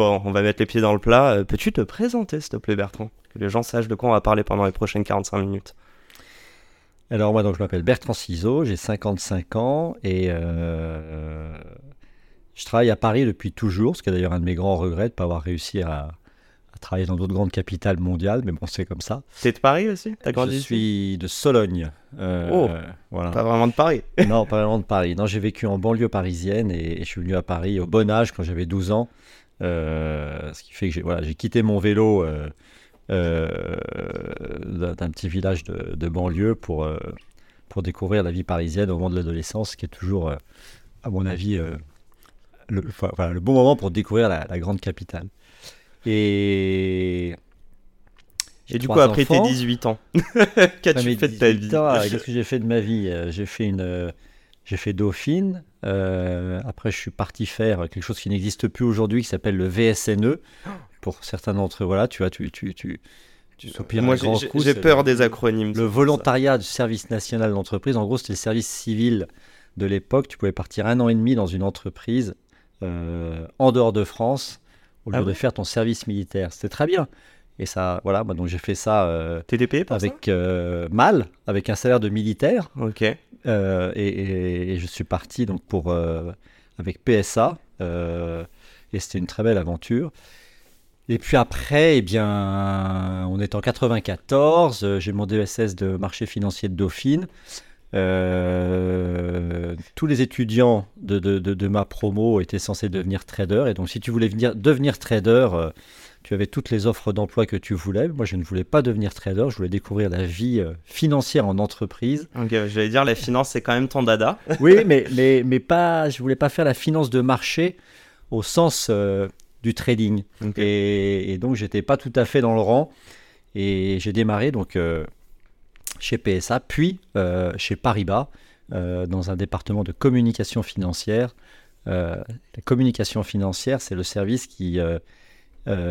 Bon, on va mettre les pieds dans le plat. Euh, Peux-tu te présenter, s'il te plaît, Bertrand? Que les gens sachent de quoi on va parler pendant les prochaines 45 minutes. Alors moi donc je m'appelle Bertrand Ciseaux, j'ai 55 ans et euh, je travaille à Paris depuis toujours, ce qui est d'ailleurs un de mes grands regrets de ne pas avoir réussi à, à travailler dans d'autres grandes capitales mondiales, mais bon c'est comme ça. T'es de Paris aussi? T'as grandi Je suis de Sologne. euh, Oh. voilà. Pas vraiment de Paris. Non, pas vraiment de Paris. Non, j'ai vécu en banlieue parisienne et, et je suis venu à Paris au bon âge quand j'avais 12 ans. Euh, ce qui fait que j'ai voilà, quitté mon vélo euh, d'un petit village de, de banlieue pour, pour découvrir la vie parisienne au moment de l'adolescence, qui est toujours, à mon avis, le, enfin, voilà, le bon moment pour découvrir la, la grande capitale. Et, Et du coup, après tes enfants. 18 ans, qu'as-tu fait de ta 18 vie Qu'est-ce que j'ai fait de ma vie Euh, J'ai fait une, euh, j'ai fait Dauphine. euh, après, je suis parti faire quelque chose qui n'existe plus aujourd'hui, qui s'appelle le VSNE. Pour certains d'entre eux, voilà, tu vois, tu, tu, tu, tu Moi, j'ai- peur le- des acronymes. Le volontariat du service national d'entreprise, en gros, c'était le service civil de l'époque. Tu pouvais partir un an et demi dans une entreprise euh, en dehors de France au lieu Ah de faire ton service militaire. C'était très bien. Et ça, voilà, moi, donc j'ai fait ça. euh, payé pour avec euh, mal, avec un salaire de militaire, Ok. euh, et, et- et je suis parti donc pour avec PSA, et c'était une très belle aventure. Et puis après, eh bien, on est en 94, euh, j'ai mon DSS de marché financier de Dauphine. Euh, tous les étudiants de, de- de- de ma promo étaient censés devenir traders, et donc si tu voulais venir, devenir trader, euh, tu avais toutes les offres d'emploi que tu voulais. Moi, je ne voulais pas devenir trader, je voulais découvrir la vie euh, financière en entreprise. Ok, j'allais dire, la finance, c'est quand même ton dada. Oui, mais, mais, mais pas, je voulais pas faire la finance de marché au sens du trading. Et, et donc, j'étais pas tout à fait dans le rang. Et j'ai démarré donc chez PSA, puis euh, chez Paribas, euh, dans un département de communication financière. Euh, la communication financière, c'est le service qui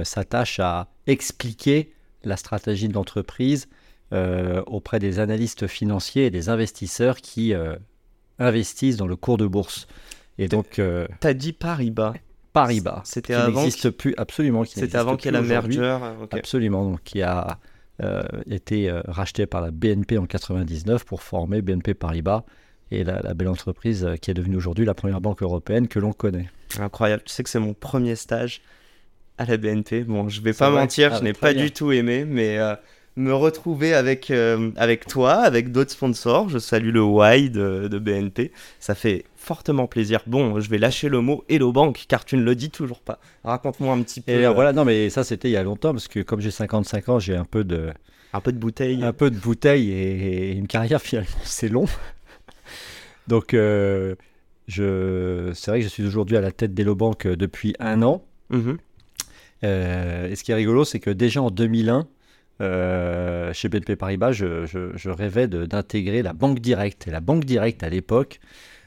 s'attache à expliquer la stratégie de l'entreprise auprès des analystes financiers et des investisseurs qui investissent dans le cours de bourse. Et donc, euh, T'as dit Paribas. Paribas, C'était avant n'existe plus, absolument, C'était avant qu'il y ait la merger. Absolument, donc qui a été euh, racheté par la BNP en 99 pour former BNP Paribas et la, la belle entreprise euh, qui est devenue aujourd'hui la première banque européenne que l'on connaît. Incroyable. Tu sais que c'est mon premier stage à la BNP. Bon, je vais pas mentir, Ah, je n'ai très pas bien. du tout aimé, mais euh, me retrouver avec, euh, avec toi, avec d'autres sponsors, je salue le Y de, de BNP, ça fait fortement plaisir. Bon, je vais lâcher le mot Hello Bank, car tu ne le dis toujours pas. Raconte-moi un petit peu, Et euh, voilà, non mais ça c'était il y a longtemps parce que comme j'ai 55 ans, j'ai un peu de un peu de bouteille. un peu de bouteille et, et une carrière finalement c'est long. Donc euh, je c'est vrai que je suis aujourd'hui à la tête d'Elobank euh, depuis un an. Mhm. Euh, et ce qui est rigolo, c'est que déjà en 2001, euh, chez BNP Paribas, je, je- je rêvais d'intégrer la banque directe. Et la banque directe, à l'époque,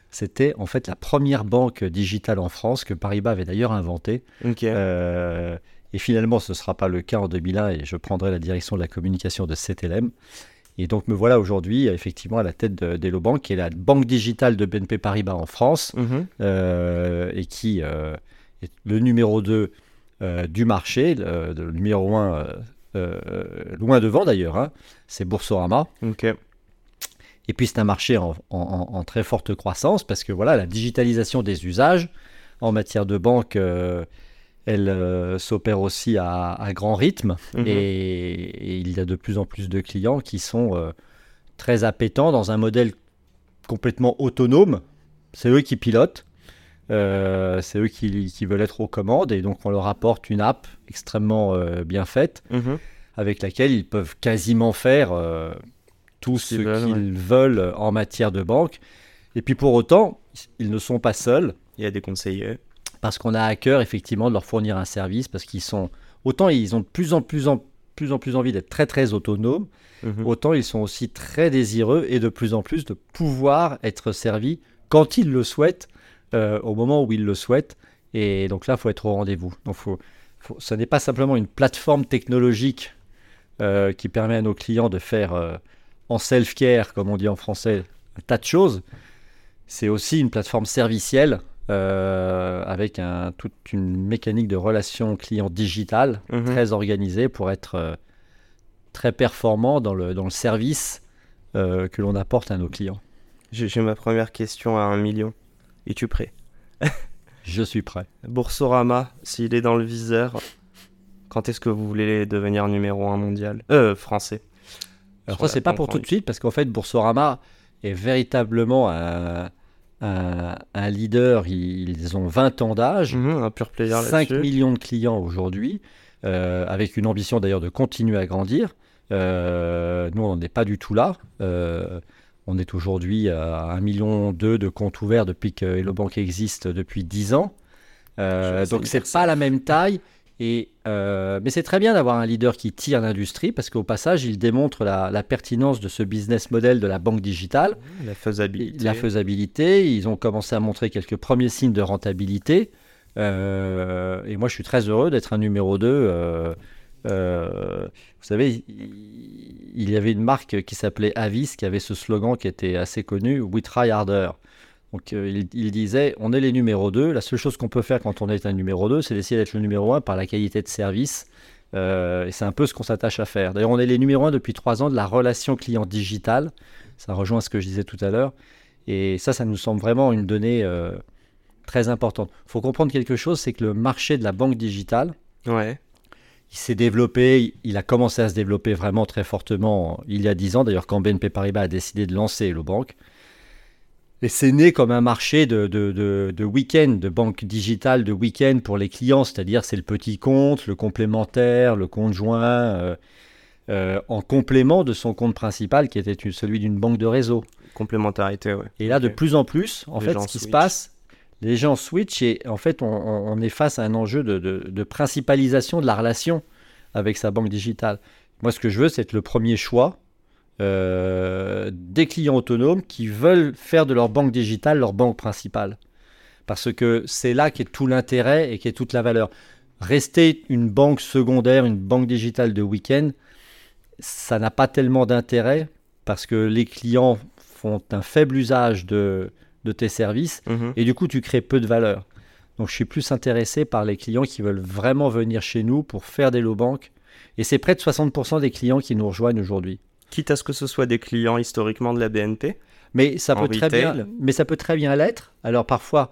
c'était en fait la première banque digitale en France que Paribas avait d'ailleurs inventée. Euh, et finalement, ce ne sera pas le cas en 2001 et je prendrai la direction de la communication de CTLM. Et donc me voilà aujourd'hui effectivement à la tête de- d'Elobank, qui est la banque digitale de BNP Paribas en France Mhm. euh, et qui euh, est le numéro 2 euh, du marché, le, le numéro 1 loin devant d'ailleurs, hein, c'est Boursorama. Et puis c'est un marché en, en- en très forte croissance parce que voilà, la digitalisation des usages en matière de banque, euh, elle euh, s'opère aussi à, à grand rythme Mhm. et, et il y a de plus en plus de clients qui sont euh, très appétents dans un modèle complètement autonome. C'est eux qui pilotent, euh, c'est eux qui, qui veulent être aux commandes et donc on leur apporte une app extrêmement euh, bien faite Mhm. avec laquelle ils peuvent quasiment faire euh, tout ce qu'ils veulent, qu'ils veulent en matière de banque. Et puis pour autant, ils ne sont pas seuls. Il y a des conseillers. parce qu'on a à cœur effectivement de leur fournir un service, parce qu'ils sont autant ils ont de plus en plus en plus en plus envie d'être très très autonomes, Mhm. autant ils sont aussi très désireux et de plus en plus de pouvoir être servis quand ils le souhaitent, euh, au moment où ils le souhaitent. Et donc là, il faut être au rendez-vous. Donc, faut, faut- ce n'est pas simplement une plateforme technologique euh, qui permet à nos clients de faire euh, en self-care, comme on dit en français, un tas de choses. C'est aussi une plateforme servicielle avec un- toute une mécanique de relation client digitale Mhm. très organisée pour être très performant dans le, dans le service que l'on apporte à nos clients. J'ai ma première question à un million. Es-tu prêt? Je suis prêt. Boursorama, s'il est dans le viseur, quand est-ce que vous voulez devenir numéro un mondial? Euh, français. Alors Sur ça, c'est pas pour tout de suite, parce qu'en fait, Boursorama est véritablement un, un- un leader. Ils ont 20 ans d'âge, un pur player 5 là-dessus. millions de clients aujourd'hui, euh, avec une ambition d'ailleurs de continuer à grandir. Euh, nous, on n'est pas du tout là. Euh, on est aujourd'hui à 1,2 million de comptes ouverts depuis que Hello Bank existe depuis 10 ans. Euh, donc c'est pas la même taille. Et, euh, mais c'est très bien d'avoir un leader qui tire l'industrie parce qu'au passage, il démontre la, la pertinence de ce business model de la banque digitale, La faisabilité. la faisabilité. Ils ont commencé à montrer quelques premiers signes de rentabilité. Euh, et moi, je suis très heureux d'être un numéro 2. Euh, vous savez, il y avait une marque qui s'appelait Avis qui avait ce slogan qui était assez connu We try harder. Donc euh, il, disait on est les numéros 2. La seule chose qu'on peut faire quand on est un numéro 2, c'est d'essayer d'être le numéro 1 par la qualité de service. Euh, et c'est un peu ce qu'on s'attache à faire. D'ailleurs, on est les numéros 1 depuis 3 ans de la relation client digitale. Ça rejoint ce que je disais tout à l'heure. Et ça, ça nous semble vraiment une donnée très importante. Il faut comprendre quelque chose, c'est que le marché de la banque digitale, Ouais. Il s'est développé, il a commencé à se développer vraiment très fortement il y a 10 ans, d'ailleurs quand BNP Paribas a décidé de lancer le banque. Et c'est né comme un marché de, de, de, de week-end, de banque digitale de week-end pour les clients, c'est-à-dire c'est le petit compte, le complémentaire, le compte joint, euh, euh, en complément de son compte principal qui était celui d'une banque de réseau. Complémentarité, ouais. Et là, de plus en plus, en Les fait, ce qui se passe, les gens switchent et en fait, on, est face à un enjeu de principalisation de la relation avec sa banque digitale. Moi, ce que je veux, c'est être le premier choix euh, des clients autonomes qui veulent faire de leur banque digitale leur banque principale. Parce que c'est là qu'est tout l'intérêt et qu'est toute la valeur. Rester une banque secondaire, une banque digitale de week-end, ça n'a pas tellement d'intérêt parce que les clients font un faible usage de, de tes services Mhm. et du coup tu crées peu de valeur. Donc je suis plus intéressé par les clients qui veulent vraiment venir chez nous pour faire des low banques et c'est près de 60% des clients qui nous rejoignent aujourd'hui. Quitte à ce que ce soit des clients historiquement de la BNP, Mais ça peut très bien, mais ça peut très bien l'être. Alors parfois,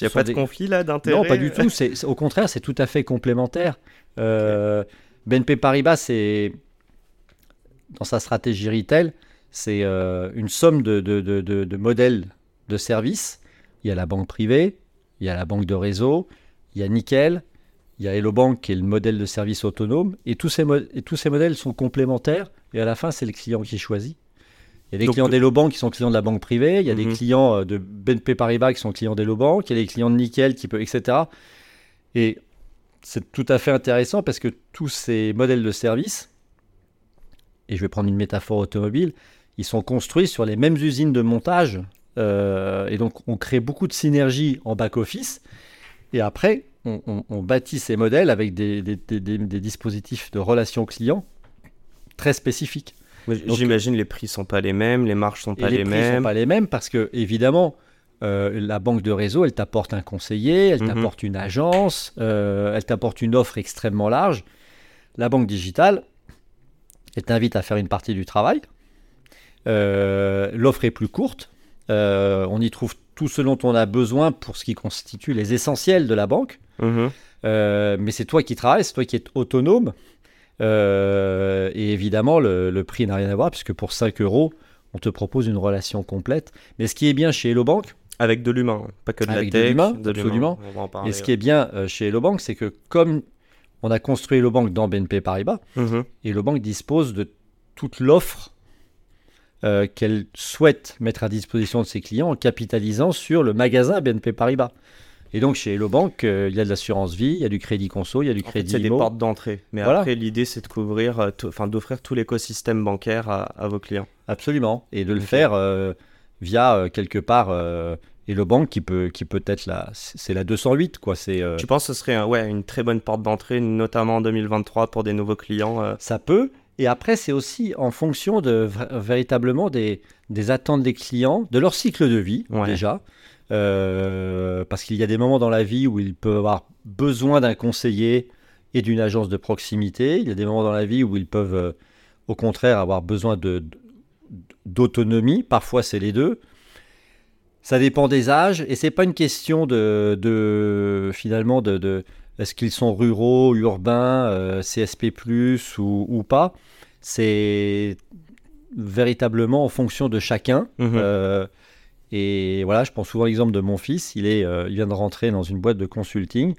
il n'y a pas de des- conflit là d'intérêt Non, pas du tout. C'est, au contraire, c'est tout à fait complémentaire. Euh, BNP Paribas, c'est dans sa stratégie retail, c'est euh, une somme de, de- de- de- de modèles de services. Il y a la banque privée, il y a la banque de réseau, il y a Nickel, il y a Hello Bank qui est le modèle de service autonome. Et tous ces, mo- et tous ces modèles sont complémentaires. Et à la fin, c'est le client qui choisit. Il y a des Donc, clients euh, d'Hello Bank qui sont clients de la banque privée, il y a des Mhm. clients euh, de BNP Paribas qui sont clients d'Hello Bank, il y a des clients de Nickel qui peuvent, etc. Et c'est tout à fait intéressant parce que tous ces modèles de service, et je vais prendre une métaphore automobile, ils sont construits sur les mêmes usines de montage. Euh, et donc, on crée beaucoup de synergie en back-office. Et après, on, on- on bâtit ces modèles avec des, des- des- des- des dispositifs de relation client très spécifiques. J'imagine les prix sont pas les mêmes, les marges sont Et pas les, les, prix mêmes. sont pas les mêmes parce que, évidemment, euh, la banque de réseau, elle t'apporte un conseiller, elle Mhm. t'apporte une agence, euh, elle t'apporte une offre extrêmement large. La banque digitale, elle t'invite à faire une partie du travail. Euh, L'offre est plus courte. Euh, on y trouve tout ce dont on a besoin pour ce qui constitue les essentiels de la banque. Mhm. Euh, mais c'est toi qui travailles, c'est toi qui es autonome. Euh, et évidemment, le, le prix n'a rien à voir, puisque pour 5 euros, on te propose une relation complète. Mais ce qui est bien chez Hello Bank, Avec de l'humain, pas que de Avec la tech. l'humain, de absolument. Va en parler. et ce qui est bien chez Hello Bank, c'est que comme on a construit Hello Bank dans BNP Paribas, Mhm. Hello Bank dispose de toute l'offre euh, qu'elle souhaite mettre à disposition de ses clients en capitalisant sur le magasin BNP Paribas. Et donc chez Hello Bank, euh, il y a de l'assurance vie, il y a du crédit conso, il y a du En fait, crédit c'est des portes d'entrée. Mais Voilà. après, l'idée, c'est de couvrir, euh, enfin, d'offrir tout l'écosystème bancaire à, à vos clients. Absolument. Et de le faire euh, via quelque part Hello Bank qui peut, qui peut être la, c'est la 208 quoi. C'est Tu penses que ce serait ouais, une très bonne porte d'entrée, notamment en 2023 pour des nouveaux clients Ça peut. Et après, c'est aussi en fonction de véritablement des, des attentes des clients, de leur cycle de vie Ouais. déjà. Euh, parce qu'il y a des moments dans la vie où ils peuvent avoir besoin d'un conseiller et d'une agence de proximité. Il y a des moments dans la vie où ils peuvent, euh, au contraire, avoir besoin de- d'autonomie. Parfois, c'est les deux. Ça dépend des âges et c'est pas une question de, de finalement de, de- est-ce qu'ils sont ruraux, urbains, euh, CSP+ ou, ou pas? C'est véritablement en fonction de chacun. mhm. Euh, et voilà, je prends souvent l'exemple de mon fils. Il, est, euh, il vient de rentrer dans une boîte de consulting.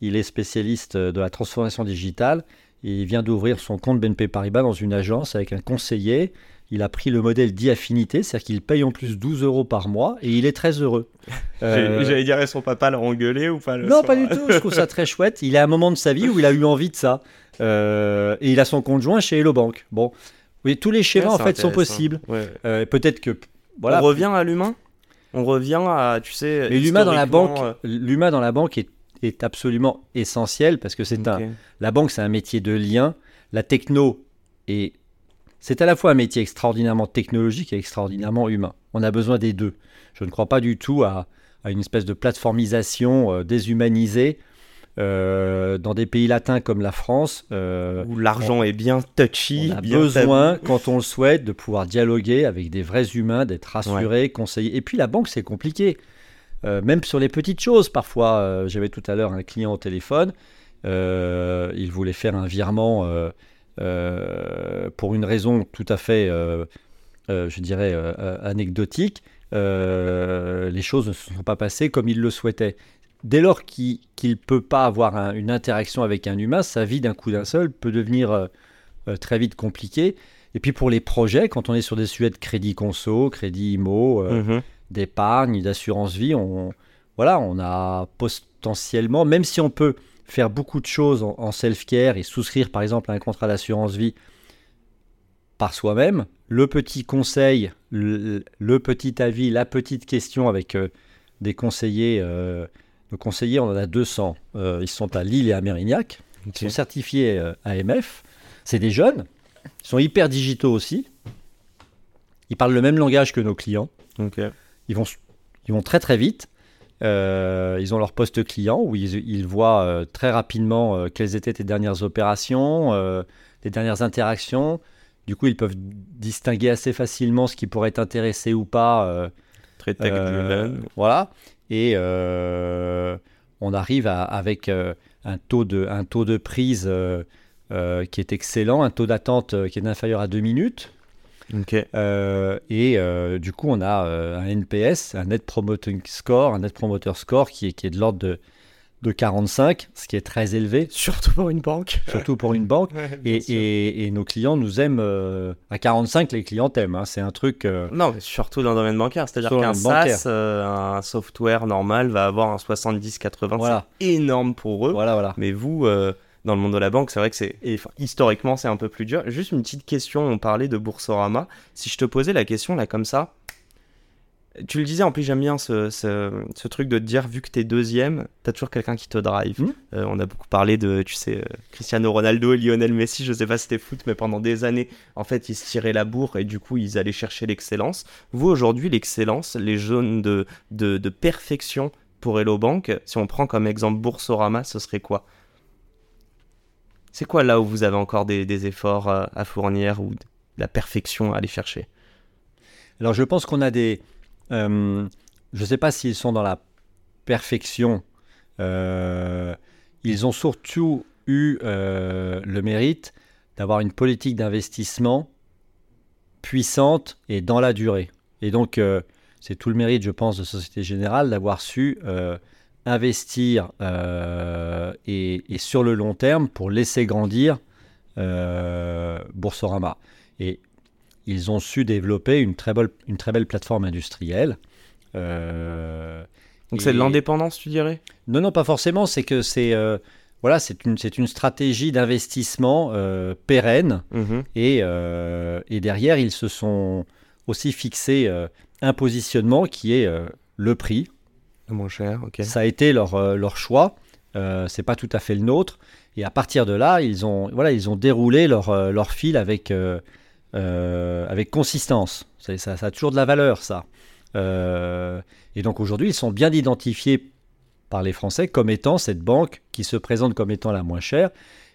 Il est spécialiste de la transformation digitale. Et il vient d'ouvrir son compte BNP Paribas dans une agence avec un conseiller. Il a pris le modèle d'e-affinité, c'est-à-dire qu'il paye en plus 12 euros par mois et il est très heureux. Euh, J'allais dire, son papa l'a engueulé ou pas le non, soir pas du tout. Je trouve ça très chouette. Il est à un moment de sa vie où il a eu envie de ça. Euh, et il a son conjoint chez Hello Bank. Bon, oui, tous les schémas Ouais, en fait sont possibles. Ouais. Euh, Peut-être que voilà. On revient à l'humain? On revient à, tu sais. Mais l'humain dans la banque, l'humain dans la banque est, est absolument essentiel parce que c'est un. La banque, c'est un métier de lien. La techno est. C'est à la fois un métier extraordinairement technologique et extraordinairement humain. On a besoin des deux. Je ne crois pas du tout à, à une espèce de plateformisation euh, déshumanisée euh, dans des pays latins comme la France. euh, Où l'argent est bien touchy. on a bien besoin, tabou. quand on le souhaite, de pouvoir dialoguer avec des vrais humains, d'être rassuré, conseillé. Et puis la banque, c'est compliqué. Même sur les petites choses, parfois, j'avais tout à l'heure un client au téléphone, il voulait faire un virement pour une raison tout à fait, euh, euh, je dirais, euh, euh, anecdotique. Euh, les choses ne se sont pas passées comme il le souhaitait. Dès lors qu'il ne peut pas avoir un- une interaction avec un humain, sa vie d'un coup d'un seul peut devenir euh, euh, très vite compliquée. Et puis pour les projets, quand on est sur des sujets de crédit conso, crédit IMO, euh, Mhm. d'épargne, d'assurance vie, on, voilà, on a potentiellement, même si on peut faire beaucoup de choses en, en self-care et souscrire par exemple à un contrat d'assurance vie par soi-même, le petit conseil, le, le petit avis, la petite question avec euh, des conseillers, euh, nos conseillers, on en a 200, euh, ils sont à Lille et à Mérignac, ils sont certifiés euh, AMF, c'est des jeunes, ils sont hyper digitaux aussi, ils parlent le même langage que nos clients, ils vont, ils vont très très vite. Euh, ils ont leur poste client où ils, ils voient euh, très rapidement euh, quelles étaient tes dernières opérations, les dernières interactions. Du coup, ils peuvent distinguer assez facilement ce qui pourrait t'intéresser ou pas. Très tech driven. voilà. Et on arrive à- avec un, taux de, un taux de prise qui est excellent, un taux d'attente qui est inférieur à deux minutes. Euh, et euh, du coup, on a euh, un NPS, un Net Promoting Score, un Net Promoter Score qui est, qui est de l'ordre de, de 45, ce qui est très élevé, Surtout pour une banque. surtout pour une banque. Et, et- et nos clients nous aiment. euh, à 45, les clients t'aiment. hein. C'est un truc. euh, Non, mais surtout dans le domaine bancaire. C'est-à-dire qu'un. SaaS, euh, un software normal, va avoir un 70-80. Voilà. C'est énorme pour eux. voilà, voilà. Mais vous, euh, dans le monde de la banque, c'est vrai que c'est enfin, historiquement c'est un peu plus dur. Juste une petite question, on parlait de Boursorama. Si je te posais la question là comme ça, tu le disais, en plus j'aime bien ce, ce, ce truc de te dire, vu que t'es deuxième, t'as toujours quelqu'un qui te drive. Mhm. Euh, on a beaucoup parlé de, tu sais, euh, Cristiano Ronaldo et Lionel Messi, je sais pas si c'était foot, mais pendant des années, en fait, ils se tiraient la bourre et du coup, ils allaient chercher l'excellence. Vous, aujourd'hui, l'excellence, les zones de, de, de perfection pour Hello Bank, si on prend comme exemple Boursorama, ce serait quoi? C'est quoi là où vous avez encore des, efforts euh, à fournir ou de la perfection à aller chercher? Alors, je pense qu'on a des. euh, je ne sais pas s'ils sont dans la perfection. Euh, ils ont surtout eu le mérite d'avoir une politique d'investissement puissante et dans la durée. Et donc, c'est tout le mérite, je pense, de Société Générale d'avoir su investir euh, et, et sur le long terme pour laisser grandir euh, Boursorama. Et ils ont su développer une très belle, une très belle plateforme industrielle euh, Donc c'est de l'indépendance, tu dirais? Non, non, pas forcément. C'est que c'est voilà, c'est une, une stratégie d'investissement pérenne. Mhm. Et, et, derrière, ils se sont aussi fixé un positionnement qui est le prix. Le moins cher, ok. Ça a été leur, leur choix. c'est pas tout à fait le nôtre. Et à partir de là, ils ont, voilà, ils ont déroulé leur, euh, leur fil avec, euh, euh, avec consistance. Ça, a toujours de la valeur, ça. et donc aujourd'hui, ils sont bien identifiés par les Français comme étant cette banque qui se présente comme étant la moins chère.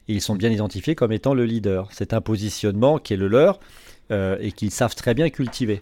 Ils sont bien identifiés comme étant le leader. C'est un positionnement qui est le leur et qu'ils savent très bien cultiver.